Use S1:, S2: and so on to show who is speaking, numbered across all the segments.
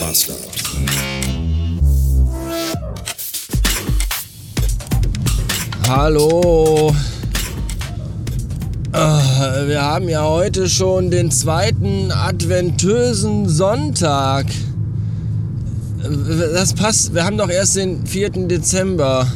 S1: Master.
S2: Hallo. Ah, Wir haben ja heute schon den zweiten adventösen Sonntag. Das passt, wir haben doch erst den 4. Dezember.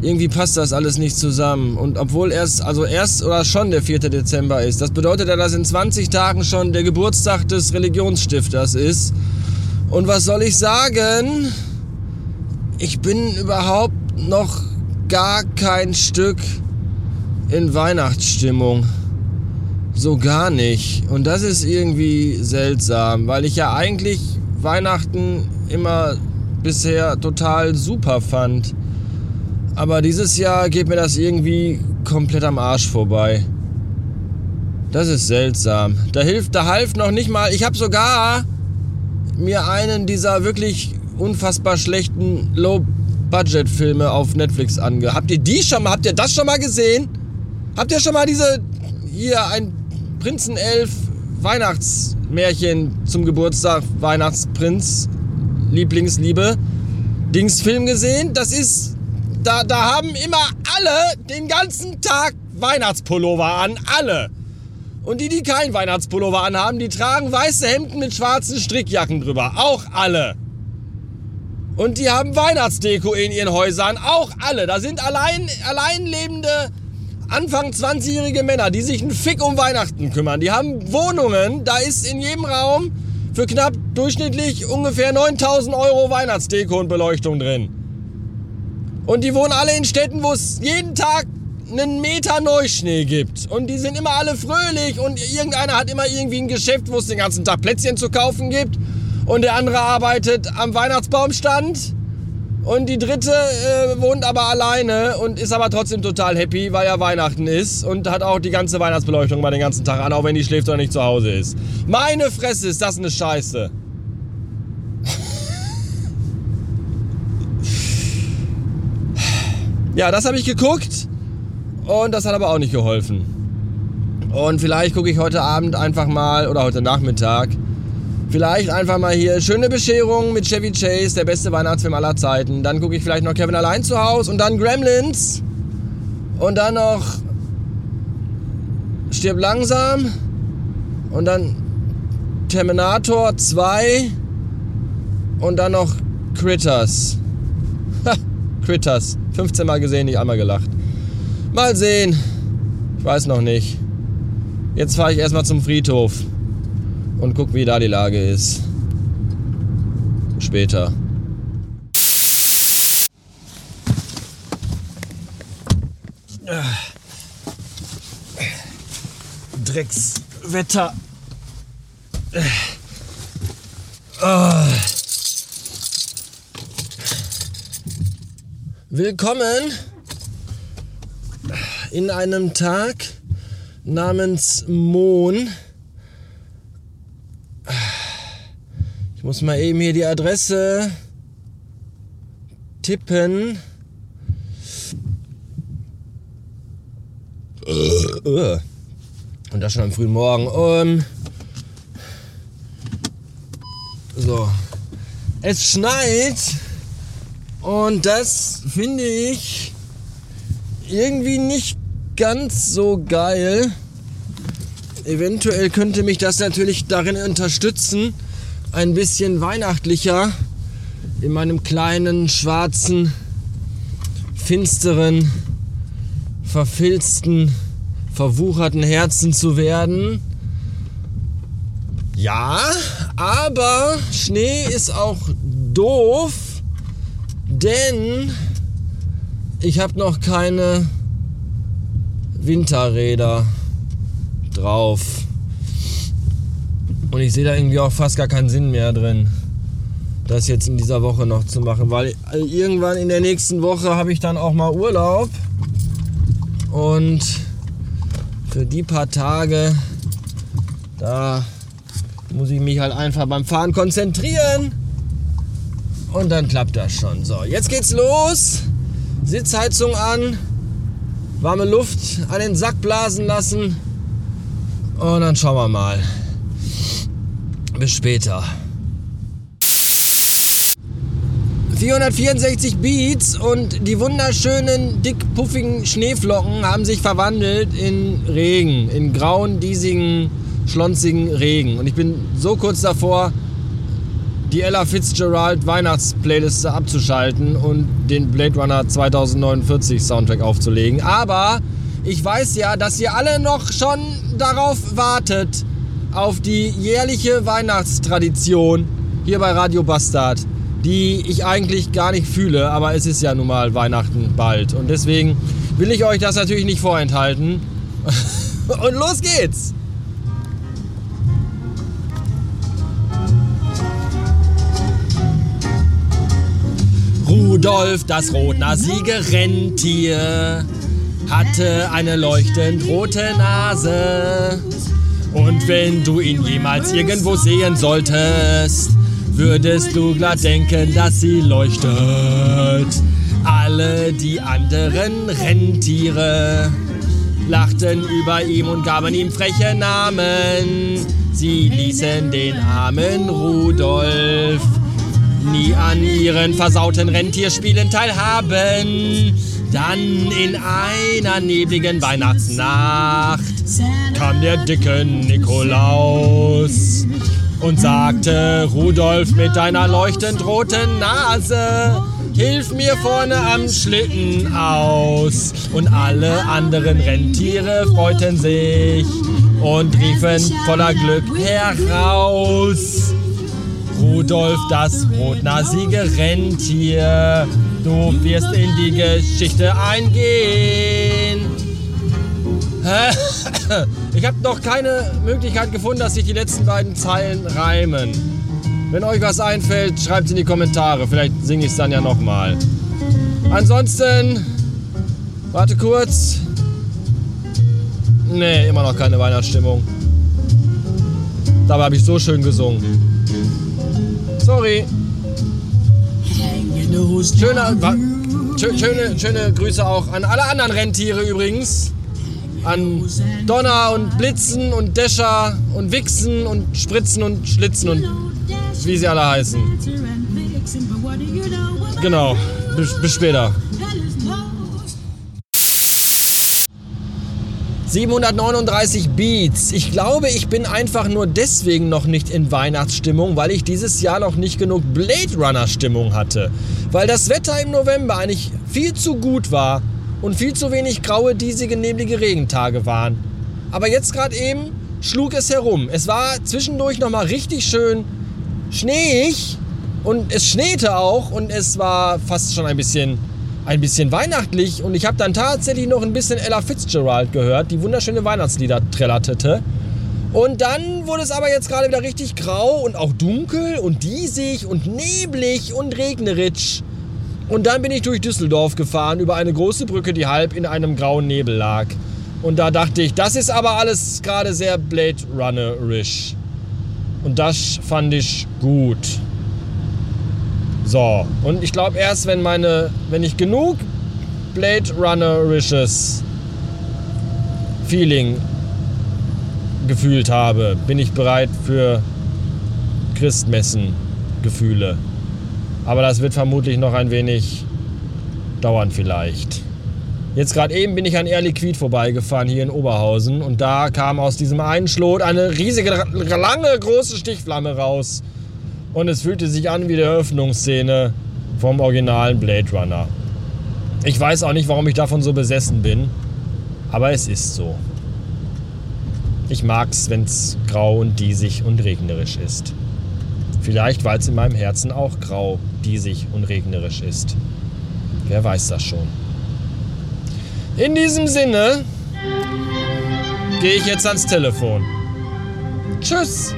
S2: Irgendwie passt das alles nicht zusammen. Und obwohl erst, also erst oder schon der 4. Dezember ist, das bedeutet ja, dass in 20 Tagen schon der Geburtstag des Religionsstifters ist. Und was soll ich sagen? Ich bin überhaupt noch gar kein Stück in Weihnachtsstimmung. So gar nicht. Und das ist irgendwie seltsam, weil ich ja eigentlich Weihnachten immer bisher total super fand. Aber dieses Jahr geht mir das irgendwie komplett am Arsch vorbei. Das ist seltsam. Da hilft, da half noch nicht mal. Ich habe sogar mir einen dieser wirklich unfassbar schlechten Low-Budget-Filme auf Netflix ange. Habt ihr die schon mal? Habt ihr das schon mal gesehen? Habt ihr schon mal diese hier ein Prinzenelf Weihnachtsmärchen zum Geburtstag Weihnachtsprinz Lieblingsliebe Dingsfilm gesehen? Das ist da da haben immer alle den ganzen Tag Weihnachtspullover an, alle. Und die, die keinen Weihnachtspullover anhaben, die tragen weiße Hemden mit schwarzen Strickjacken drüber. Auch alle. Und die haben Weihnachtsdeko in ihren Häusern. Auch alle. Da sind allein, allein lebende Anfang 20-jährige Männer, die sich einen Fick um Weihnachten kümmern. Die haben Wohnungen. Da ist in jedem Raum für knapp durchschnittlich ungefähr 9000 Euro Weihnachtsdeko und Beleuchtung drin. Und die wohnen alle in Städten, wo es jeden Tag einen Meter Neuschnee gibt. Und die sind immer alle fröhlich und irgendeiner hat immer irgendwie ein Geschäft, wo es den ganzen Tag Plätzchen zu kaufen gibt. Und der andere arbeitet am Weihnachtsbaumstand. Und die dritte äh, wohnt aber alleine und ist aber trotzdem total happy, weil ja Weihnachten ist und hat auch die ganze Weihnachtsbeleuchtung mal den ganzen Tag an, auch wenn die schläft oder nicht zu Hause ist. Meine Fresse, ist das eine Scheiße. Ja, das habe ich geguckt und das hat aber auch nicht geholfen. Und vielleicht gucke ich heute Abend einfach mal oder heute Nachmittag vielleicht einfach mal hier schöne Bescherung mit Chevy Chase, der beste Weihnachtsfilm aller Zeiten. Dann gucke ich vielleicht noch Kevin allein zu Hause und dann Gremlins und dann noch Stirb langsam und dann Terminator 2 und dann noch Critters. Ha, Critters. 15 Mal gesehen, nicht einmal gelacht. Mal sehen. Ich weiß noch nicht. Jetzt fahre ich erstmal zum Friedhof und guck, wie da die Lage ist. Später. Dreckswetter. Willkommen in einem Tag namens Mohn. Ich muss mal eben hier die Adresse tippen. Und das schon am frühen Morgen. Um, so. Es schneit. Und das finde ich irgendwie nicht ganz so geil. Eventuell könnte mich das natürlich darin unterstützen, ein bisschen weihnachtlicher in meinem kleinen, schwarzen, finsteren, verfilzten, verwucherten Herzen zu werden. Ja, aber Schnee ist auch doof, denn ich habe noch keine Winterräder drauf. Und ich sehe da irgendwie auch fast gar keinen Sinn mehr drin, das jetzt in dieser Woche noch zu machen, weil irgendwann in der nächsten Woche habe ich dann auch mal Urlaub. Und für die paar Tage, da muss ich mich halt einfach beim Fahren konzentrieren. Und dann klappt das schon. So, jetzt geht's los. Sitzheizung an. Warme Luft an den Sack blasen lassen. Und dann schauen wir mal. Bis später. 464 Beats und die wunderschönen, dickpuffigen Schneeflocken haben sich verwandelt in Regen, in grauen, diesigen, schlonzigen Regen. Und ich bin so kurz davor, die Ella Fitzgerald Weihnachtsplayliste abzuschalten und den Blade Runner 2049 Soundtrack aufzulegen. Aber ich weiß ja, dass ihr alle noch schon darauf wartet, auf die jährliche Weihnachtstradition hier bei Radio Bastard, die ich eigentlich gar nicht fühle, aber es ist ja nun mal Weihnachten bald. Und deswegen will ich euch das natürlich nicht vorenthalten. Und los geht's! Rudolf, das rotnasige Rentier, hatte eine leuchtend rote Nase. Und wenn du ihn jemals irgendwo sehen solltest, würdest du glatt denken, dass sie leuchtet. Alle die anderen Rentiere lachten über ihm und gaben ihm freche Namen. Sie ließen den armen Rudolf nie an ihren versauten Rentierspielen teilhaben. Dann in einer nebligen Weihnachtsnacht kam der dicke Nikolaus und sagte, Rudolf mit deiner leuchtend roten Nase, hilf mir vorne am Schlitten aus. Und alle anderen Rentiere freuten sich und riefen voller Glück heraus. Rudolf, das rotnasige Rentier, du wirst in die Geschichte eingehen. Ich habe noch keine Möglichkeit gefunden, dass sich die letzten beiden Zeilen reimen. Wenn euch was einfällt, schreibt es in die Kommentare. Vielleicht singe ich es dann ja nochmal. Ansonsten, warte kurz. Nee, immer noch keine Weihnachtsstimmung. Dabei habe ich so schön gesungen. Sorry. Schöne, schöne, schöne Grüße auch an alle anderen Rentiere übrigens. An Donner und Blitzen und Däscher und Wichsen und Spritzen und Schlitzen und wie sie alle heißen. Genau. Bis, bis später. 739 Beats. Ich glaube, ich bin einfach nur deswegen noch nicht in Weihnachtsstimmung, weil ich dieses Jahr noch nicht genug Blade Runner Stimmung hatte. Weil das Wetter im November eigentlich viel zu gut war und viel zu wenig graue, diesige, neblige Regentage waren. Aber jetzt gerade eben schlug es herum. Es war zwischendurch nochmal richtig schön schneeig und es schneete auch und es war fast schon ein bisschen ein bisschen weihnachtlich und ich habe dann tatsächlich noch ein bisschen Ella Fitzgerald gehört, die wunderschöne Weihnachtslieder trällerte. Und dann wurde es aber jetzt gerade wieder richtig grau und auch dunkel und diesig und neblig und regnerisch. Und dann bin ich durch Düsseldorf gefahren über eine große Brücke, die halb in einem grauen Nebel lag. Und da dachte ich, das ist aber alles gerade sehr Blade Runnerisch. Und das fand ich gut. So, und ich glaube erst, wenn meine, wenn ich genug Blade Runnerisches Feeling gefühlt habe, bin ich bereit für Christmessen-Gefühle. Aber das wird vermutlich noch ein wenig dauern vielleicht. Jetzt gerade eben bin ich an Air Liquid vorbeigefahren hier in Oberhausen und da kam aus diesem einen Schlot eine riesige, lange, große Stichflamme raus und es fühlte sich an wie die Eröffnungsszene vom originalen Blade Runner. Ich weiß auch nicht, warum ich davon so besessen bin, aber es ist so. Ich mag's, wenn's grau und diesig und regnerisch ist. Vielleicht, weil es in meinem Herzen auch grau, diesig und regnerisch ist. Wer weiß das schon. In diesem Sinne gehe ich jetzt ans Telefon. Tschüss.